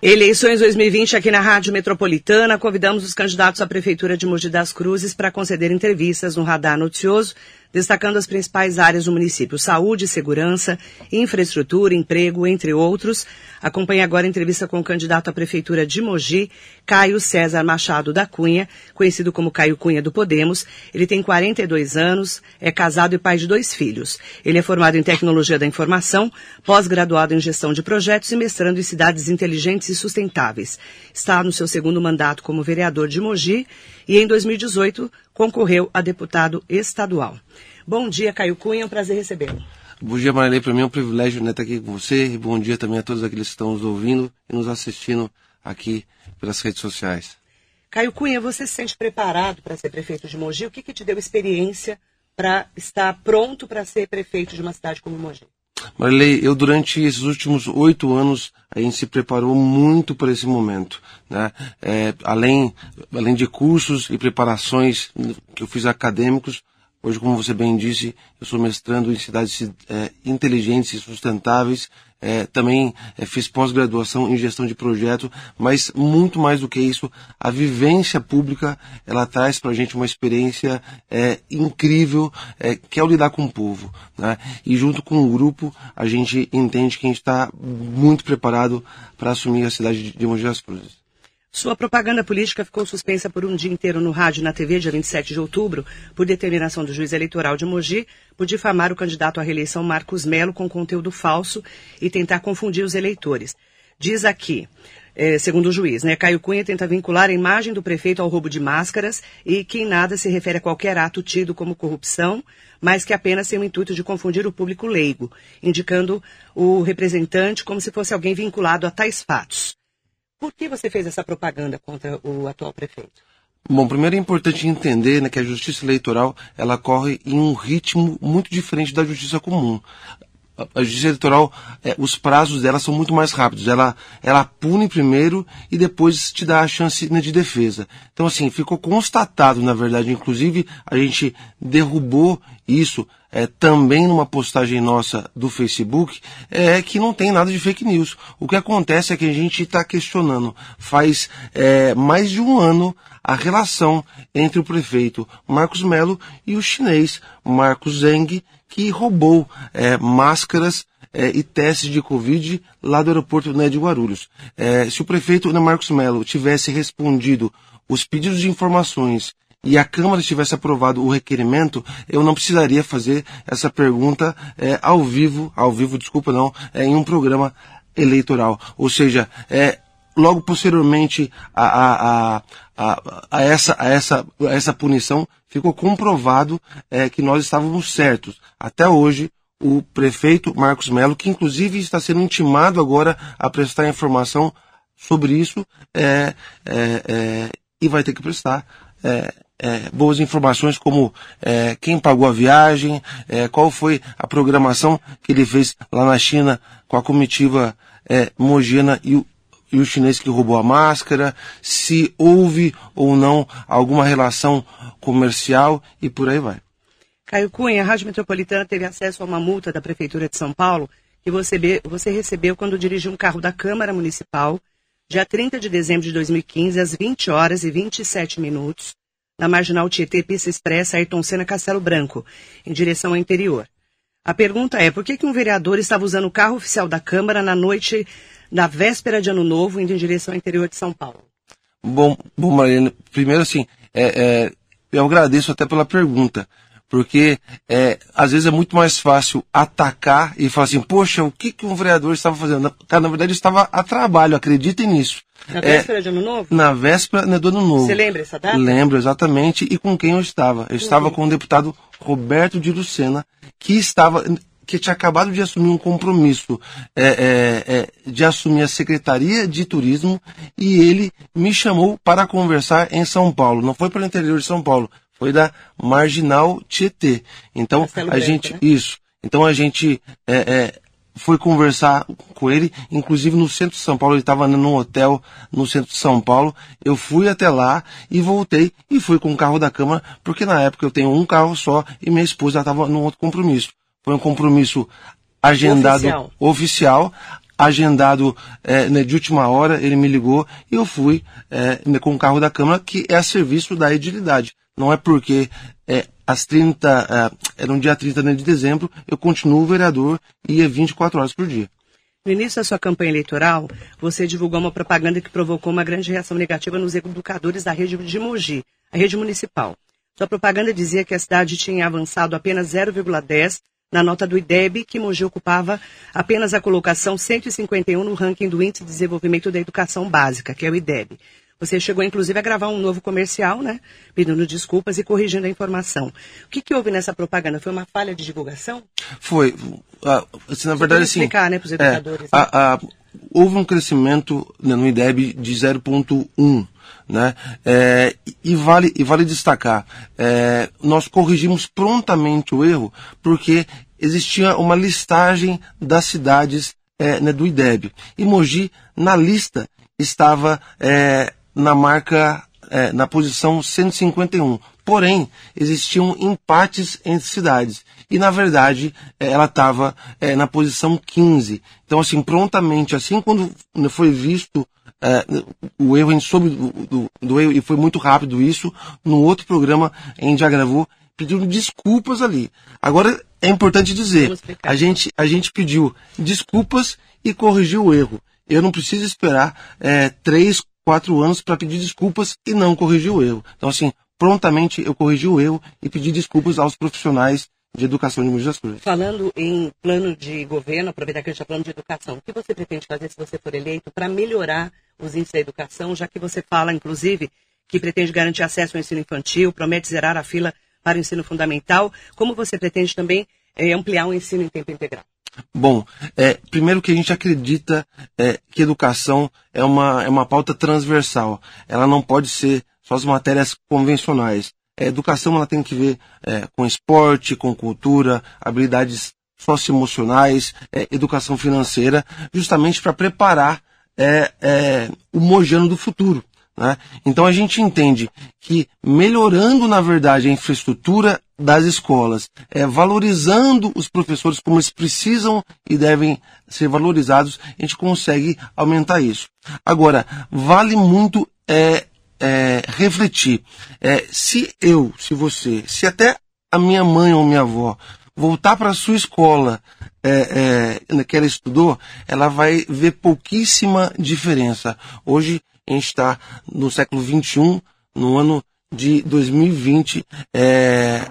Eleições 2020 aqui na Rádio Metropolitana. Convidamos os candidatos à Prefeitura de Mogi das Cruzes para conceder entrevistas no Radar Noticioso destacando as principais áreas do município: saúde, segurança, infraestrutura, emprego, entre outros. Acompanhe agora a entrevista com o candidato à prefeitura de Mogi, Caio César Machado da Cunha, conhecido como Caio Cunha do Podemos. Ele tem 42 anos, é casado e pai de dois filhos. Ele é formado em tecnologia da informação, pós-graduado em gestão de projetos e mestrando em cidades inteligentes e sustentáveis. Está no seu segundo mandato como vereador de Mogi e em 2018 concorreu a deputado estadual. Bom dia, Caio Cunha, é um prazer recebê-lo. Bom dia, Marilei. Para mim é um privilégio né, estar aqui com você. E bom dia também a todos aqueles que estão nos ouvindo e nos assistindo aqui pelas redes sociais. Caio Cunha, você se sente preparado para ser prefeito de Mogi? O que, que te deu experiência para estar pronto para ser prefeito de uma cidade como Mogi? Marilei, eu durante esses últimos oito anos a gente se preparou muito para esse momento, né? É, além, além de cursos e preparações que eu fiz acadêmicos, Hoje, como você bem disse, eu sou mestrando em cidades é, inteligentes e sustentáveis. É, também é, fiz pós-graduação em gestão de projeto, mas muito mais do que isso, a vivência pública ela traz para a gente uma experiência é, incrível, que é o lidar com o povo. Né? E junto com o grupo, a gente entende que a gente está muito preparado para assumir a cidade de Mogi das Cruzes. Sua propaganda política ficou suspensa por um dia inteiro no rádio e na TV, dia 27 de outubro, por determinação do juiz eleitoral de Mogi, por difamar o candidato à reeleição Marcos Melo com conteúdo falso e tentar confundir os eleitores. Diz aqui, é, segundo o juiz, né, Caio Cunha tenta vincular a imagem do prefeito ao roubo de máscaras e que em nada se refere a qualquer ato tido como corrupção, mas que apenas tem o intuito de confundir o público leigo, indicando o representante como se fosse alguém vinculado a tais fatos. Por que você fez essa propaganda contra o atual prefeito? Bom, primeiro é importante entender né, que a justiça eleitoral ela corre em um ritmo muito diferente da justiça comum. A justiça eleitoral, é, os prazos dela são muito mais rápidos. Ela, ela pune primeiro e depois te dá a chance né, de defesa. Então, assim, ficou constatado, na verdade, inclusive a gente derrubou isso é, também numa postagem nossa do Facebook, é que não tem nada de fake news. O que acontece é que a gente está questionando faz é, mais de um ano a relação entre o prefeito Marcos Melo e o chinês Marcos Zeng, que roubou é, máscaras é, e testes de Covid lá do aeroporto né, de Guarulhos. É, se o prefeito né, Marcos Melo tivesse respondido os pedidos de informações e a Câmara tivesse aprovado o requerimento, eu não precisaria fazer essa pergunta é, ao vivo, ao vivo, desculpa, não, é, em um programa eleitoral. Ou seja, é, logo posteriormente a, a, a, a, essa, a, essa, a essa punição, ficou comprovado é, que nós estávamos certos. Até hoje, o prefeito Marcos Melo, que inclusive está sendo intimado agora a prestar informação sobre isso, é, é, é e vai ter que prestar. É, é, boas informações como é, quem pagou a viagem, é, qual foi a programação que ele fez lá na China com a comitiva é, Mogina e o, e o chinês que roubou a máscara, se houve ou não alguma relação comercial e por aí vai. Caio Cunha, a Rádio Metropolitana teve acesso a uma multa da Prefeitura de São Paulo que você, você recebeu quando dirigiu um carro da Câmara Municipal, dia 30 de dezembro de 2015, às 20 horas e 27 minutos, na Marginal Tietê Pista Expressa Ayrton Senna Castelo Branco, em direção ao interior. A pergunta é, por que, que um vereador estava usando o carro oficial da Câmara na noite da véspera de Ano Novo, indo em direção ao interior de São Paulo? Bom, bom Mariana, primeiro assim, é, é, eu agradeço até pela pergunta, porque é, às vezes é muito mais fácil atacar e falar assim, poxa, o que, que um vereador estava fazendo? Cara, na verdade, estava a trabalho, acreditem nisso. Na véspera é, de Ano Novo? Na véspera né, do Ano Novo. Você lembra essa data? Lembro, exatamente. E com quem eu estava? Eu estava com o deputado Roberto de Lucena, que estava que tinha acabado de assumir um compromisso é, é, é, de assumir a Secretaria de Turismo e ele me chamou para conversar em São Paulo. Não foi para o interior de São Paulo, foi da Marginal Tietê. Então Castelo a Branco, gente né? isso. Então a gente é, é, foi conversar com ele, inclusive no centro de São Paulo, ele estava num hotel no centro de São Paulo. Eu fui até lá e voltei e fui com o carro da Câmara, porque na época eu tenho um carro só e minha esposa estava num outro compromisso. Foi um compromisso agendado Oficial. oficial, agendado eh, né, de última hora, ele me ligou e eu fui eh, né, com o carro da Câmara, que é a serviço da edilidade. Não é porque eh, às 30, eh, era um dia 30 né, de dezembro, eu continuo vereador e ia 24 horas por dia. No início da sua campanha eleitoral, você divulgou uma propaganda que provocou uma grande reação negativa nos educadores da rede de Mogi, a rede municipal. Sua propaganda dizia que a cidade tinha avançado apenas 0,10 na nota do IDEB, que Mogi ocupava apenas a colocação 151 no ranking do Índice de Desenvolvimento da Educação Básica, que é o IDEB. Você chegou, inclusive, a gravar um novo comercial, né? Pedindo desculpas e corrigindo a informação. O que, que houve nessa propaganda? Foi uma falha de divulgação? Foi, ah, assim, na verdade, assim, explicar, né, pros educadores, é, a- a- houve um crescimento né, no IDEB de 0,1, né? É, e vale e vale destacar, é, nós corrigimos prontamente o erro porque existia uma listagem das cidades é, né, do IDEB e Mogi na lista estava é, na marca é, na posição 151. Porém, existiam empates entre cidades. E, na verdade, eh, ela estava eh, na posição 15. Então, assim, prontamente, assim quando foi visto eh, o erro, a gente soube do, do, do erro, e foi muito rápido isso, no outro programa a gente já gravou, pedindo desculpas ali. Agora, é importante dizer, a gente, a gente pediu desculpas e corrigiu o erro. Eu não preciso esperar eh, três, quatro anos para pedir desculpas e não corrigir o erro. Então, assim, prontamente eu corrigi o erro e pedi desculpas aos profissionais de educação de Mogi das Cruzes. Falando em plano de governo, aproveitar que a gente está falando de educação, o que você pretende fazer se você for eleito para melhorar os índices da educação, já que você fala, inclusive, que pretende garantir acesso ao ensino infantil, promete zerar a fila para o ensino fundamental, como você pretende também eh, ampliar o ensino em tempo integral? Bom, é, primeiro que a gente acredita é, que educação é uma, é uma pauta transversal. Ela não pode ser só as matérias convencionais. A educação ela tem que ver é, com esporte, com cultura, habilidades socioemocionais, é, educação financeira, justamente para preparar é, é, o mojano do futuro. Né? Então a gente entende que melhorando, na verdade, a infraestrutura das escolas, é, valorizando os professores como eles precisam e devem ser valorizados, a gente consegue aumentar isso. Agora, vale muito é, é, refletir. É, se eu, se você, se até a minha mãe ou minha avó voltar para a sua escola é, é, que ela estudou, ela vai ver pouquíssima diferença. Hoje a gente está no século XXI, no ano de 2020. É,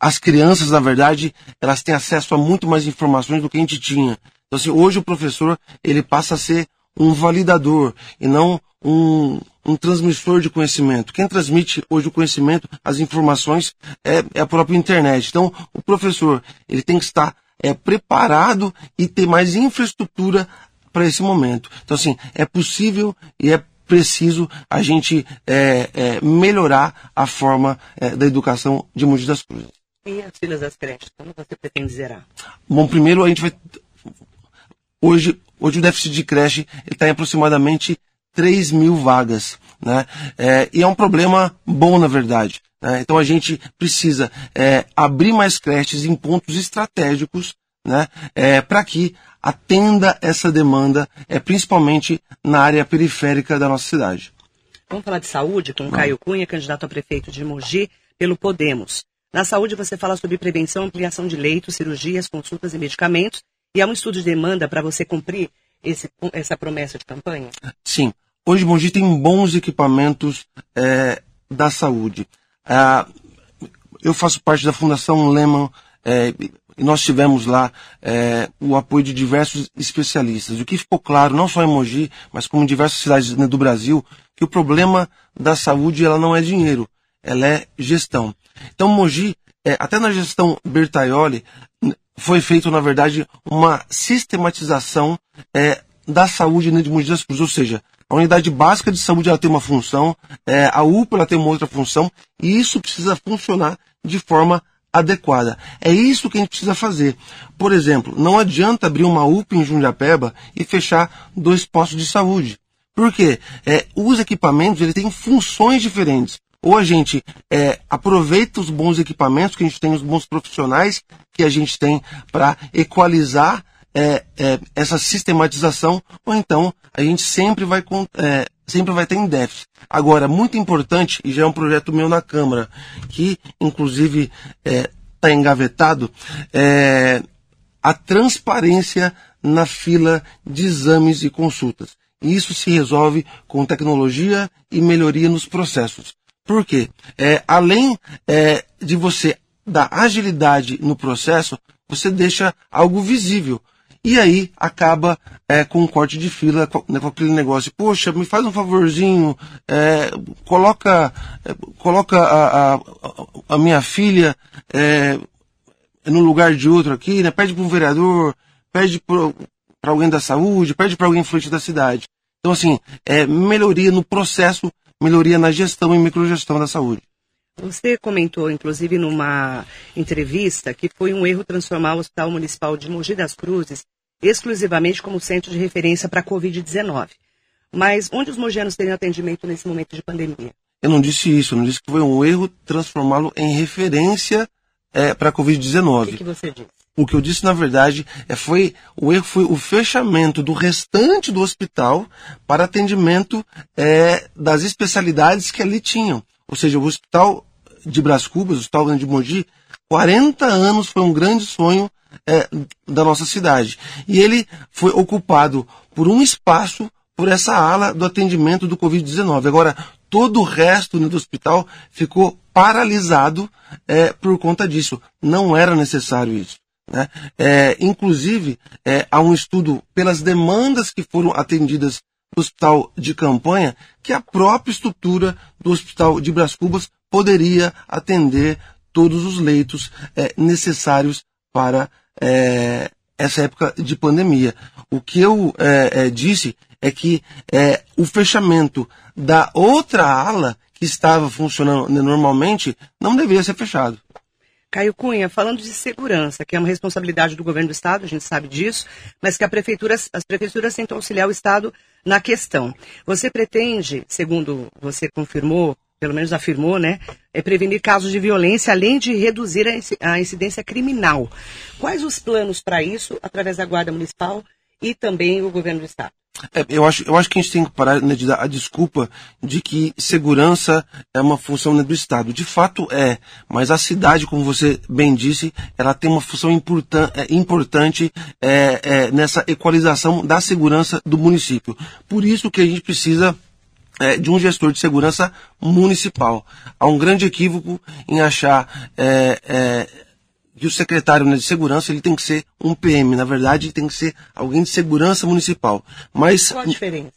as crianças, na verdade, elas têm acesso a muito mais informações do que a gente tinha. Então, assim, hoje o professor ele passa a ser um validador e não um, um transmissor de conhecimento. Quem transmite hoje o conhecimento, as informações, é, é a própria internet. Então, o professor ele tem que estar é, preparado e ter mais infraestrutura para esse momento. Então, assim, é possível e é preciso a gente é, é, melhorar a forma é, da educação de Mogi das Cruzes. E as filas das creches, como você pretende zerar? Bom, primeiro a gente vai. Hoje, hoje o déficit de creche está em aproximadamente 3 mil vagas. Né? É, e é um problema bom, na verdade. Né? Então a gente precisa é, abrir mais creches em pontos estratégicos né? é, para que atenda essa demanda, é, principalmente na área periférica da nossa cidade. Vamos falar de saúde com o Caio Cunha, candidato a prefeito de Mogi pelo Podemos. Na saúde, você fala sobre prevenção, ampliação de leitos, cirurgias, consultas e medicamentos. E há um estudo de demanda para você cumprir esse, essa promessa de campanha? Sim. Hoje Mogi tem bons equipamentos é, da saúde. Ah, eu faço parte da Fundação Lehman é, e nós tivemos lá é, o apoio de diversos especialistas. O que ficou claro, não só em Mogi, mas como em diversas cidades do Brasil, que o problema da saúde ela não é dinheiro, ela é gestão. Então Mogi, é, até na gestão Bertaioli, foi feito, na verdade, uma sistematização é, da saúde né, de Mogi das Cruzes, ou seja, A unidade básica de saúde ela tem uma função, é, a UPA ela tem uma outra função, e isso precisa funcionar de forma adequada. É isso que a gente precisa fazer. Por exemplo, não adianta abrir uma UPA em Jundiapeba e fechar dois postos de saúde. Por quê? É, os equipamentos ele têm funções diferentes. Ou a gente é, aproveita os bons equipamentos que a gente tem, os bons profissionais que a gente tem para equalizar é, é, essa sistematização, ou então a gente sempre vai, é, sempre vai ter em déficit. Agora, muito importante, e já é um projeto meu na Câmara, que inclusive está é, engavetado, é, a transparência na fila de exames e consultas. E isso se resolve com tecnologia e melhoria nos processos. Por quê? É, além é, de você dar agilidade no processo, você deixa algo visível. E aí acaba é, com um corte de fila, com, né, com, aquele negócio, poxa, me faz um favorzinho, é, coloca, é, coloca a, a, a, minha filha é, no lugar de outro aqui, né? pede para um vereador, pede para alguém da saúde, pede para alguém influente da cidade. Então, assim, é melhoria no processo, melhoria na gestão e microgestão da saúde. Você comentou, inclusive, numa entrevista, que foi um erro transformar o Hospital Municipal de Mogi das Cruzes exclusivamente como centro de referência para a Covid-19. Mas onde os mogianos teriam atendimento nesse momento de pandemia? Eu não disse isso, eu não disse que foi um erro transformá-lo em referência é, para a Covid-19. O que, que, você disse? O que eu disse, na verdade, é, foi o erro foi o fechamento do restante do hospital para atendimento é, das especialidades que ali tinham. Ou seja, o hospital de Bras Cubas, o hospital de Mogi, 40 anos foi um grande sonho é, da nossa cidade. E ele foi ocupado por um espaço, por essa ala do atendimento do Covid-19. Agora, todo o resto né, do hospital ficou paralisado é, por conta disso. Não era necessário isso. Né? É, inclusive, é, há um estudo pelas demandas que foram atendidas no hospital de campanha que a própria estrutura do hospital de Bras Cubas poderia atender todos os leitos é, necessários para é, essa época de pandemia. O que eu é, disse é que o fechamento da outra ala que estava funcionando normalmente não deveria ser fechado. Caio Cunha, falando de segurança, que é uma responsabilidade do governo do estado, a gente sabe disso, mas que prefeitura, as prefeituras tentam auxiliar o estado na questão. Você pretende, segundo você confirmou, pelo menos afirmou, né, é prevenir casos de violência, além de reduzir a incidência criminal. Quais os planos para isso, através da Guarda Municipal e também o governo do Estado? É, eu, acho, eu acho que a gente tem que parar né, de dar a desculpa de que segurança é uma função né, do Estado. De fato é, mas a cidade, como você bem disse, ela tem uma função importan é, importante é, é, nessa equalização da segurança do município. Por isso que a gente precisa é, de um gestor de segurança municipal. Há um grande equívoco em achar é, é, que o secretário né, de segurança ele tem que ser um PM. Na verdade, ele tem que ser alguém de segurança municipal. Mas qual a diferença?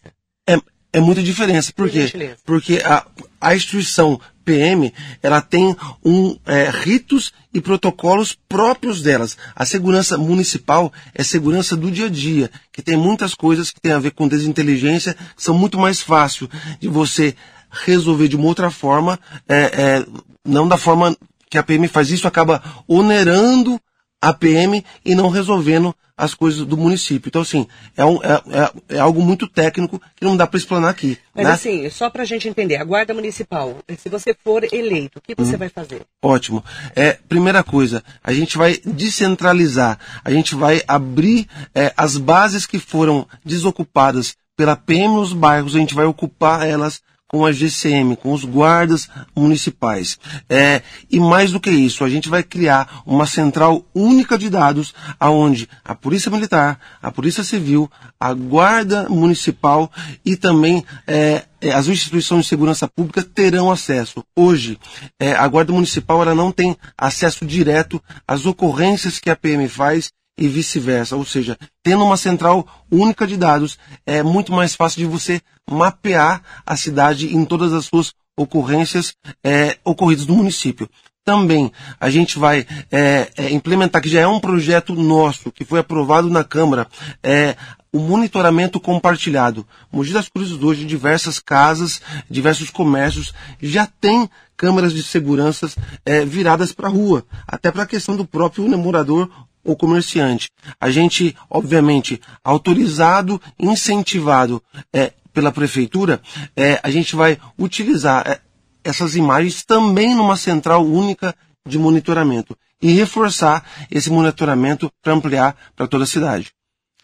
É, é muita diferença. Por quê? Porque a, a instituição PM, ela tem um, é, ritos e protocolos próprios delas. A segurança municipal é segurança do dia a dia, que tem muitas coisas que tem a ver com desinteligência, que são muito mais fácil de você resolver de uma outra forma, é, é, não da forma que a PM faz. Isso acaba onerando a PM e não resolvendo as coisas do município. Então, assim, é, um, é, é, é algo muito técnico que não dá para explanar aqui. Mas, né? assim, só para a gente entender, a Guarda Municipal, se você for eleito, o que você hum. vai fazer? Ótimo. É, primeira coisa, a gente vai descentralizar, a gente vai abrir é, as bases que foram desocupadas pela PM nos bairros, a gente vai ocupar elas com a GCM, com os guardas municipais. É, e mais do que isso, a gente vai criar uma central única de dados, aonde a Polícia Militar, a Polícia Civil, a Guarda Municipal e também é, é as instituições de segurança pública terão acesso. Hoje, é, a Guarda Municipal ela não tem acesso direto às ocorrências que a PM faz e vice-versa. Ou seja, tendo uma central única de dados, é muito mais fácil de você mapear a cidade em todas as suas ocorrências é, ocorridas no município. também a gente vai é, é, implementar, que já é um projeto nosso, que foi aprovado na Câmara, é, o monitoramento compartilhado. Mogi das Cruzes hoje, diversas casas, diversos comércios já tem câmeras de segurança é, viradas para a rua, até para a questão do próprio morador ou comerciante. A gente, obviamente, autorizado, incentivado é, pela prefeitura, é, a gente vai utilizar é, essas imagens também numa central única de monitoramento e reforçar esse monitoramento para ampliar para toda a cidade.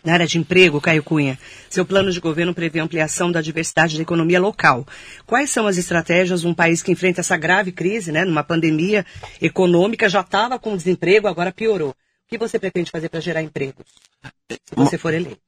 Na área de emprego, Caio Cunha, seu plano de governo prevê ampliação da diversidade da economia local. Quais são as estratégias de um país que enfrenta essa grave crise, né, numa pandemia econômica, já estava com desemprego, agora piorou? O que você pretende fazer para gerar empregos, se você for eleito?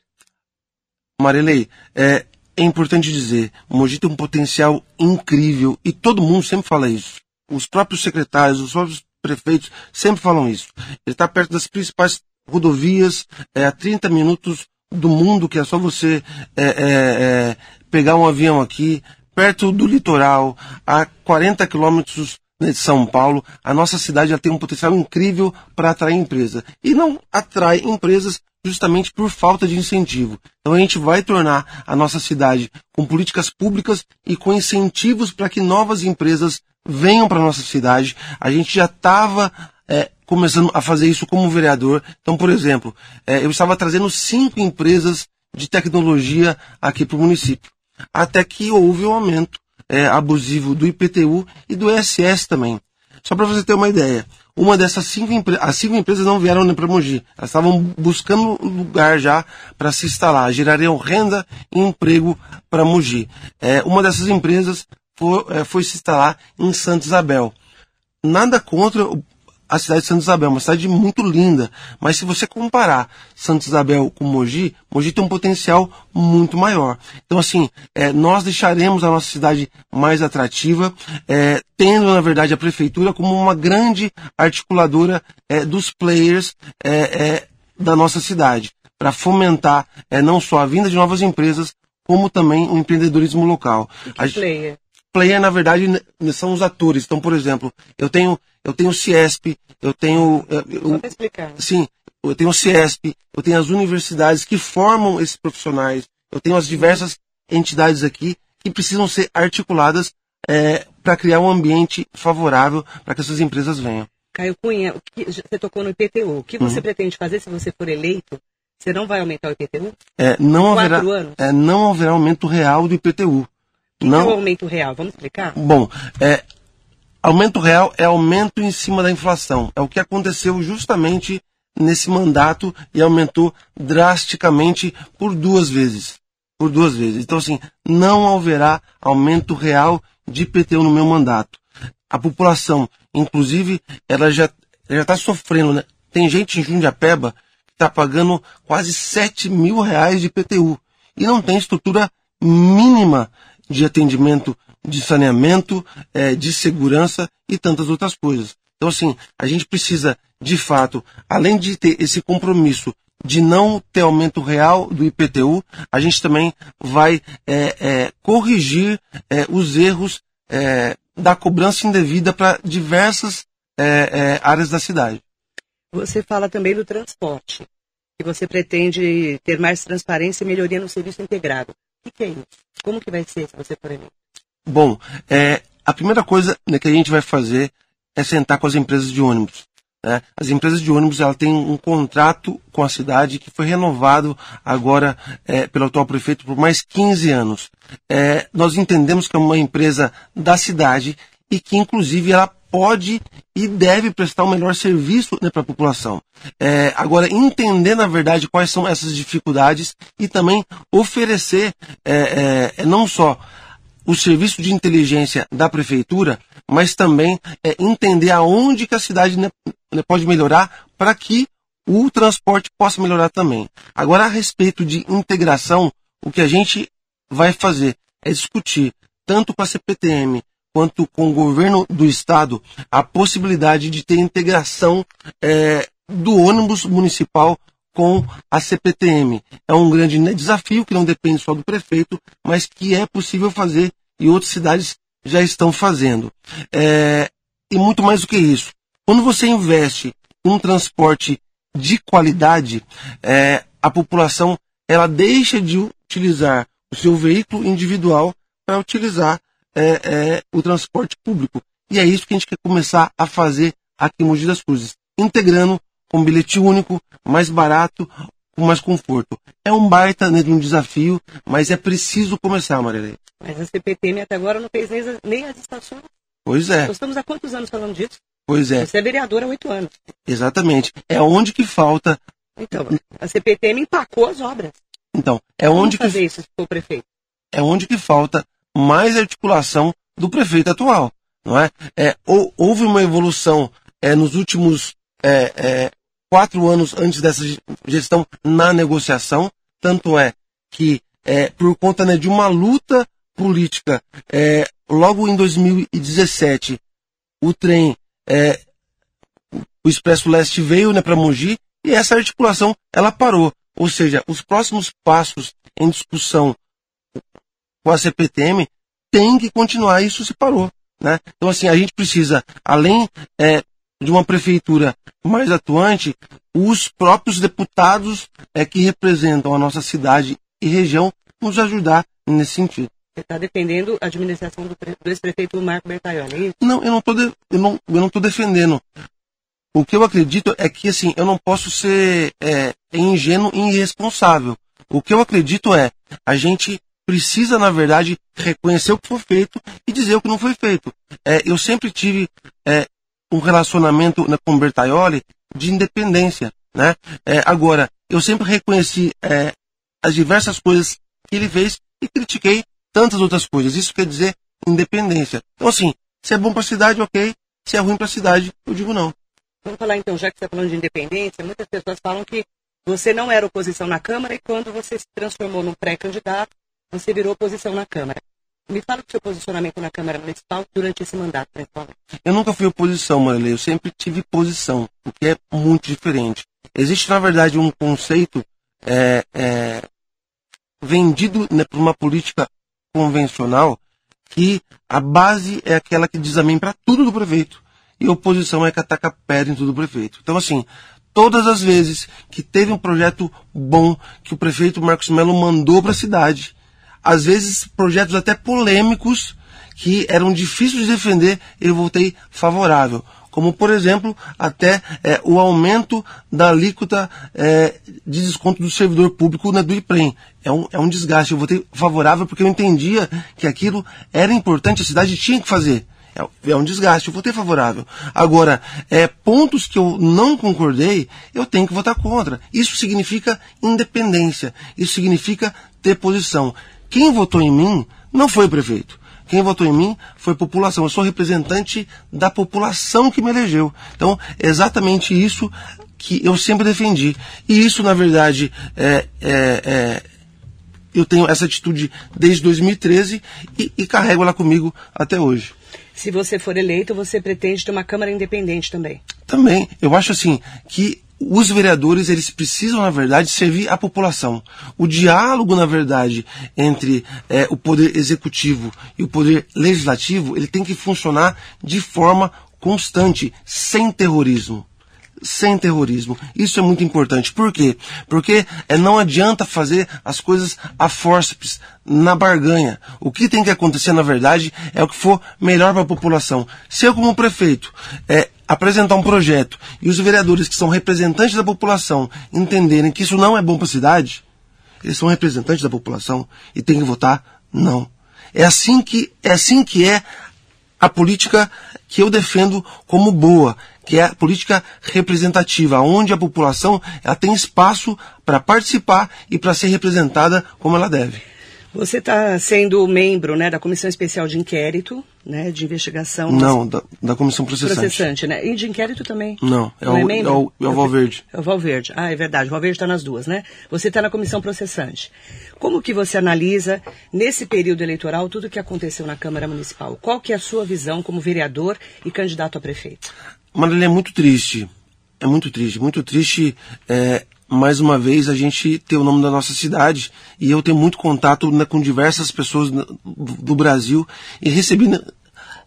Marilei, é, é importante dizer, o Mogi tem um potencial incrível e todo mundo sempre fala isso. Os próprios secretários, os próprios prefeitos sempre falam isso. Ele está perto das principais rodovias, é, a 30 minutos do mundo, que é só você é, é, é, pegar um avião aqui, perto do litoral, a 40 quilômetros de São Paulo, a nossa cidade já tem um potencial incrível para atrair empresa. E não atrai empresas justamente por falta de incentivo. Então a gente vai tornar a nossa cidade com políticas públicas e com incentivos para que novas empresas venham para nossa cidade. A gente já estava é, começando a fazer isso como vereador. Então, por exemplo, é, eu estava trazendo cinco empresas de tecnologia aqui para o município. Até que houve um aumento é, abusivo do IPTU e do ISS também. Só para você ter uma ideia, uma dessas cinco, as cinco empresas não vieram nem para Mogi. Elas estavam buscando lugar já para se instalar, gerariam renda e emprego para Mogi. É, uma dessas empresas foi, é, foi se instalar em Santa Isabel. Nada contra a cidade de Santa Isabel, uma cidade muito linda. Mas se você comparar Santa Isabel com Mogi, Mogi tem um potencial muito maior. Então, assim, é, nós deixaremos a nossa cidade mais atrativa, é, tendo, na verdade, a prefeitura como uma grande articuladora é, dos players da nossa cidade, para fomentar não só a vinda de novas empresas, como também o empreendedorismo local. que a, player? Player, na verdade, são os atores. Então, por exemplo, eu tenho, eu tenho o Ciesp, eu tenho. Eu, Só explicar. Sim, eu tenho o Ciesp, eu tenho as universidades que formam esses profissionais, eu tenho as diversas entidades aqui que precisam ser articuladas é, para criar um ambiente favorável para que essas empresas venham. Caio Cunha, que, você tocou no IPTU. O que você uhum. pretende fazer se você for eleito? Você não vai aumentar o IPTU? É, não, haverá, é, não haverá aumento real do IPTU. Que não... é o aumento real? Vamos explicar? Bom, é, aumento real é aumento em cima da inflação. É o que aconteceu justamente nesse mandato e aumentou drasticamente por duas vezes. Por duas vezes. Então, assim, não haverá aumento real de IPTU no meu mandato. A população, inclusive, ela já está sofrendo. Né? Tem gente em Jundiapeba que está pagando quase 7 mil reais de IPTU. E não tem estrutura mínima de atendimento de saneamento, é, de segurança e tantas outras coisas. Então, assim, a gente precisa, de fato, além de ter esse compromisso de não ter aumento real do IPTU, a gente também vai é, é, corrigir é, os erros é, da cobrança indevida para diversas é, áreas da cidade. Você fala também do transporte, que você pretende ter mais transparência e melhoria no serviço integrado. O que é isso? Como que vai ser se você for eleito? Bom, é, a primeira coisa né, que a gente vai fazer é sentar com as empresas de ônibus. Né? As empresas de ônibus ela têm um contrato com a cidade que foi renovado agora é, pelo atual prefeito por mais 15 anos. É, nós entendemos que é uma empresa da cidade e que, inclusive, ela pode e deve prestar o um melhor serviço né, para a população. É, agora, entender, na verdade, quais são essas dificuldades e também oferecer é, é, não só o serviço de inteligência da prefeitura, mas também é, entender aonde que a cidade né, né pode melhorar para que o transporte possa melhorar também. Agora, a respeito de integração, o que a gente vai fazer é discutir tanto com a CPTM quanto com o governo do estado a possibilidade de ter integração é, do ônibus municipal com a CPTM. É um grande né, desafio que não depende só do prefeito, mas que é possível fazer e outras cidades já estão fazendo. É, e muito mais do que isso. Quando você investe em um transporte de qualidade, é, a população ela deixa de utilizar o seu veículo individual para utilizar é, é, o transporte público. E é isso que a gente quer começar a fazer aqui em Mogi das Cruzes, integrando com bilhete único, mais barato, com mais conforto. É um baita né, de um desafio, mas é preciso começar, Marilene. Mas a CPTM até agora não fez nem as, nem as estações. Pois é. Nós estamos há quantos anos falando disso? Pois é. Você é vereador há oito anos. Exatamente. É onde que falta. Então, a CPTM empacou as obras. Então, é onde que fazer isso se for prefeito? é onde que falta mais articulação do prefeito atual, não é? é ou- houve uma evolução é, nos últimos é, é, quatro anos antes dessa ge- gestão na negociação, tanto é que é, por conta né, de uma luta política, é, logo em 2017, o trem, o Expresso Leste veio né, para Mogi e essa articulação ela parou. Ou seja, os próximos passos em discussão com a CPTM tem que continuar, isso se parou. Né? Então, assim, a gente precisa, além é, de uma prefeitura mais atuante, os próprios deputados é, que representam a nossa cidade e região nos ajudar nesse sentido. Você está defendendo a administração do, do ex-prefeito Marco Bertaioli. é isso? Não, eu não estou eu não, eu não defendendo. O que eu acredito é que assim, eu não posso ser é, ingênuo e irresponsável. O que eu acredito é, a gente precisa, na verdade, reconhecer o que foi feito e dizer o que não foi feito. É, eu sempre tive é, um relacionamento né, com Bertaioli de independência. Né? É, agora, eu sempre reconheci é, as diversas coisas que ele fez e critiquei tantas outras coisas. Isso quer dizer independência. Então, assim, se é bom para a cidade, ok. Se é ruim para a cidade, eu digo não. Vamos falar então, já que você está falando de independência, muitas pessoas falam que você não era oposição na Câmara e quando você se transformou num pré-candidato, você virou oposição na Câmara. Me fala do seu posicionamento na Câmara Municipal durante esse mandato, principalmente. Eu nunca fui oposição, Marilei. Eu sempre tive posição, o que é muito diferente. Existe, na verdade, um conceito é, é, vendido né, por uma política convencional que a base é aquela que diz amém para tudo do prefeito. E a oposição é que ataca pedra em tudo do prefeito. Então, assim, todas as vezes que teve um projeto bom que o prefeito Marcos Melo mandou para a cidade, às vezes projetos até polêmicos que eram difíceis de defender, eu voltei favorável. Como, por exemplo, até é, o aumento da alíquota é, de desconto do servidor público né, do IPREM. É um, é um desgaste. Eu votei favorável porque eu entendia que aquilo era importante, a cidade tinha que fazer. É, é um desgaste, eu votei favorável. Agora, é, pontos que eu não concordei, eu tenho que votar contra. Isso significa independência. Isso significa ter posição. Quem votou em mim não foi o prefeito. Quem votou em mim foi a população. Eu sou representante da população que me elegeu. Então, é exatamente isso que eu sempre defendi. E isso, na verdade, é, é, é, eu tenho essa atitude desde 2013 e, e carrego ela comigo até hoje. Se você for eleito, você pretende ter uma Câmara independente também. Também, eu acho assim que os vereadores eles precisam na verdade servir a população. O diálogo na verdade entre é, o poder executivo e o poder legislativo ele tem que funcionar de forma constante, sem terrorismo sem terrorismo. Isso é muito importante. Por quê? Porque é, não adianta fazer as coisas a fórceps, na barganha. O que tem que acontecer, na verdade, é o que for melhor para a população. Se eu, como prefeito, é, apresentar um projeto e os vereadores que são representantes da população entenderem que isso não é bom para a cidade, eles são representantes da população e têm que votar não. É assim que é assim que é a política que eu defendo como boa, que é a política representativa, onde a população ela tem espaço para participar e para ser representada como ela deve. Você está sendo membro né, da Comissão Especial de Inquérito, né, de investigação. Não, da, da comissão processante. Processante, né? E de inquérito também. Não, é o- membro? é o- é o Valverde. É o Valverde. Ah, é verdade. O Valverde está nas duas, né? Você está na comissão processante. Como que você analisa, nesse período eleitoral, tudo o que aconteceu na Câmara Municipal? Qual que é a sua visão como vereador e candidato a prefeito? Marília, é muito triste. É muito triste. Muito triste, é, mais uma vez, a gente ter o nome da nossa cidade. E eu tenho muito contato né, com diversas pessoas do do Brasil e recebi né,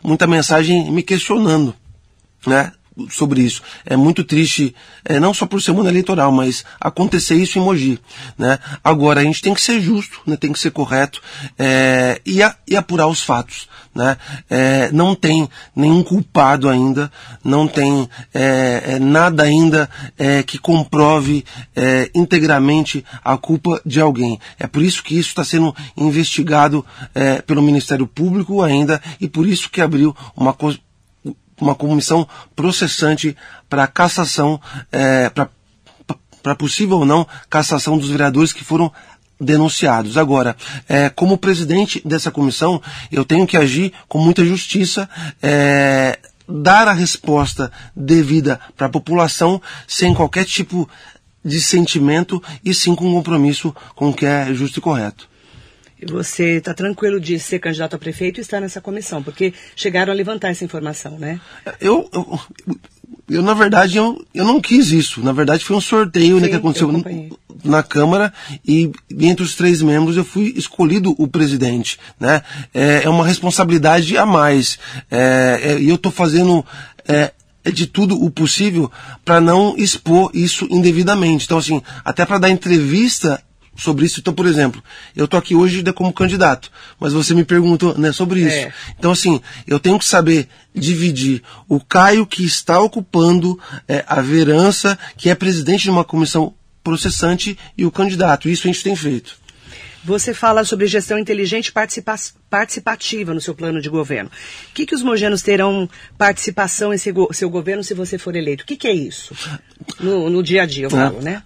muita mensagem me questionando. né? Sobre isso. É muito triste, é, não só por semana eleitoral, mas acontecer isso em Mogi. Né? Agora, a gente tem que ser justo, né? tem que ser correto é, e, a, e, apurar os fatos. Né? É, não tem nenhum culpado ainda, não tem é, é, nada ainda é, que comprove integramente a culpa de alguém. É por isso que isso está sendo investigado pelo Ministério Público ainda e por isso que abriu uma uma comissão processante para cassação, é, para possível ou não cassação dos vereadores que foram denunciados. Agora, é, como presidente dessa comissão, eu tenho que agir com muita justiça, é, dar a resposta devida para a população sem qualquer tipo de sentimento e sim com compromisso com o que é justo e correto. E você está tranquilo de ser candidato a prefeito e estar nessa comissão, porque chegaram a levantar essa informação, né? Eu, eu, eu na verdade, eu, eu não quis isso. Na verdade, foi um sorteio Sim, né, que aconteceu na Câmara e entre os três membros eu fui escolhido o presidente, né? É, é uma responsabilidade a mais. É, é, e eu estou fazendo é, é de tudo o possível para não expor isso indevidamente. Então, assim, até para dar entrevista sobre isso. Então, por exemplo, eu tô aqui hoje como candidato, mas você me perguntou né, sobre isso. É. Então, assim, eu tenho que saber dividir o Caio que está ocupando é, a verança, que é presidente de uma comissão processante, e o candidato. Isso a gente tem feito. Você fala sobre gestão inteligente participa participativa no seu plano de governo. O que, que os mogenos terão participação em seu, seu governo se você for eleito? O que, que é isso? No, no dia a dia, eu falo, é. né?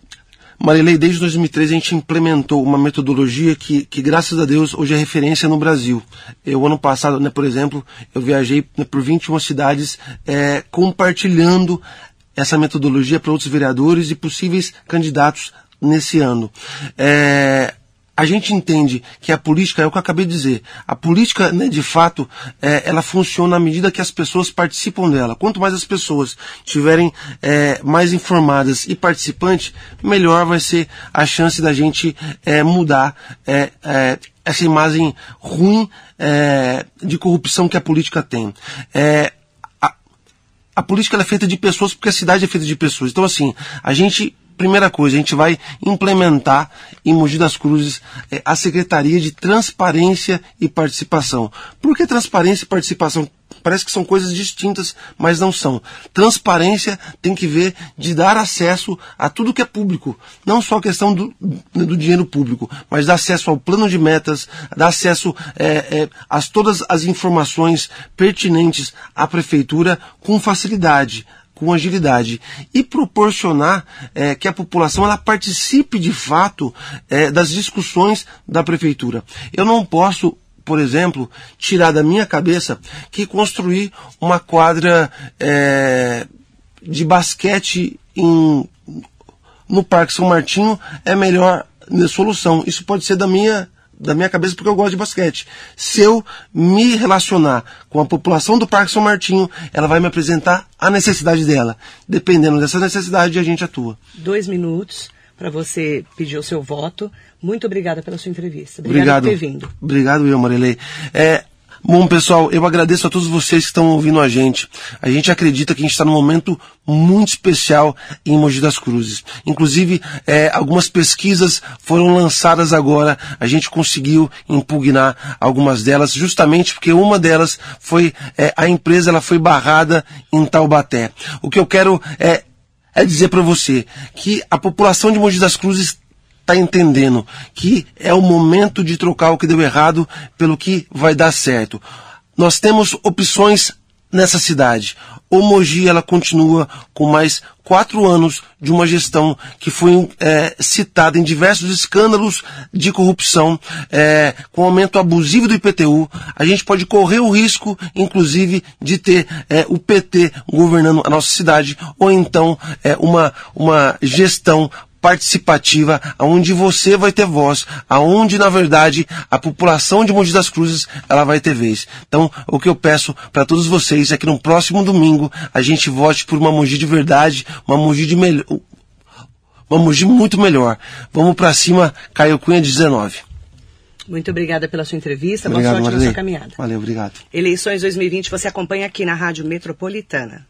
Marilei, desde 2003 a gente implementou uma metodologia que, que, graças a Deus, hoje é referência no Brasil. Eu, ano passado, né, por exemplo, eu viajei né, por 21 cidades é, compartilhando essa metodologia para outros vereadores e possíveis candidatos nesse ano. É, a gente entende que a política, é o que eu acabei de dizer, a política, né, de fato, é, ela funciona à medida que as pessoas participam dela. Quanto mais as pessoas tiverem é, mais informadas e participantes, melhor vai ser a chance da gente é, mudar é, é, essa imagem ruim é, de corrupção que a política tem. A, a política é feita de pessoas porque a cidade é feita de pessoas. Então, assim, a gente Primeira coisa, a gente vai implementar em Mogi das Cruzes é, a Secretaria de Transparência e Participação. Por que transparência e participação? Parece que são coisas distintas, mas não são. Transparência tem que ver de dar acesso a tudo que é público. Não só a questão do, do dinheiro público, mas dar acesso ao plano de metas, dar acesso é, é, a todas as informações pertinentes à prefeitura com facilidade com agilidade e proporcionar é, que a população ela participe de fato é, das discussões da prefeitura. Eu não posso por exemplo, tirar da minha cabeça que construir uma quadra é, de basquete em, no Parque São Martinho é melhor solução. Isso pode ser da minha da minha cabeça porque eu gosto de basquete. Se eu me relacionar com a população do Parque São Martinho, ela vai me apresentar a necessidade dela. Dependendo dessa necessidade, a gente atua. Dois minutos para você pedir o seu voto. Muito obrigada pela sua entrevista. Obrigado, por ter vindo. Obrigado, eu, Marilei. É, Bom, pessoal, eu agradeço a todos vocês que estão ouvindo a gente. A gente acredita que a gente está num momento muito especial em Mogi das Cruzes. Inclusive, é, algumas pesquisas foram lançadas agora. A gente conseguiu impugnar algumas delas, justamente porque uma delas foi é, a empresa ela foi barrada em Taubaté. O que eu quero é, é dizer para você que a população de Mogi das Cruzes está entendendo que é o momento de trocar o que deu errado pelo que vai dar certo. Nós temos opções nessa cidade. O Mogi ela continua com mais quatro anos de uma gestão que foi é, citada em diversos escândalos de corrupção, é, com aumento abusivo do IPTU. A gente pode correr o risco, inclusive, de ter é, o PT governando a nossa cidade, ou então é, uma, uma gestão participativa, aonde você vai ter voz, aonde na verdade a população de Mogi das Cruzes ela vai ter vez. Então, o que eu peço para todos vocês é que no próximo domingo a gente vote por uma Mogi de verdade, uma Mogi de melhor, uma Mogi muito melhor. Vamos para cima, Caio Cunha 19. Muito obrigada pela sua entrevista. Obrigado, Boa sorte na sua caminhada. Valeu, obrigado. Eleições 2020 você acompanha aqui na Rádio Metropolitana.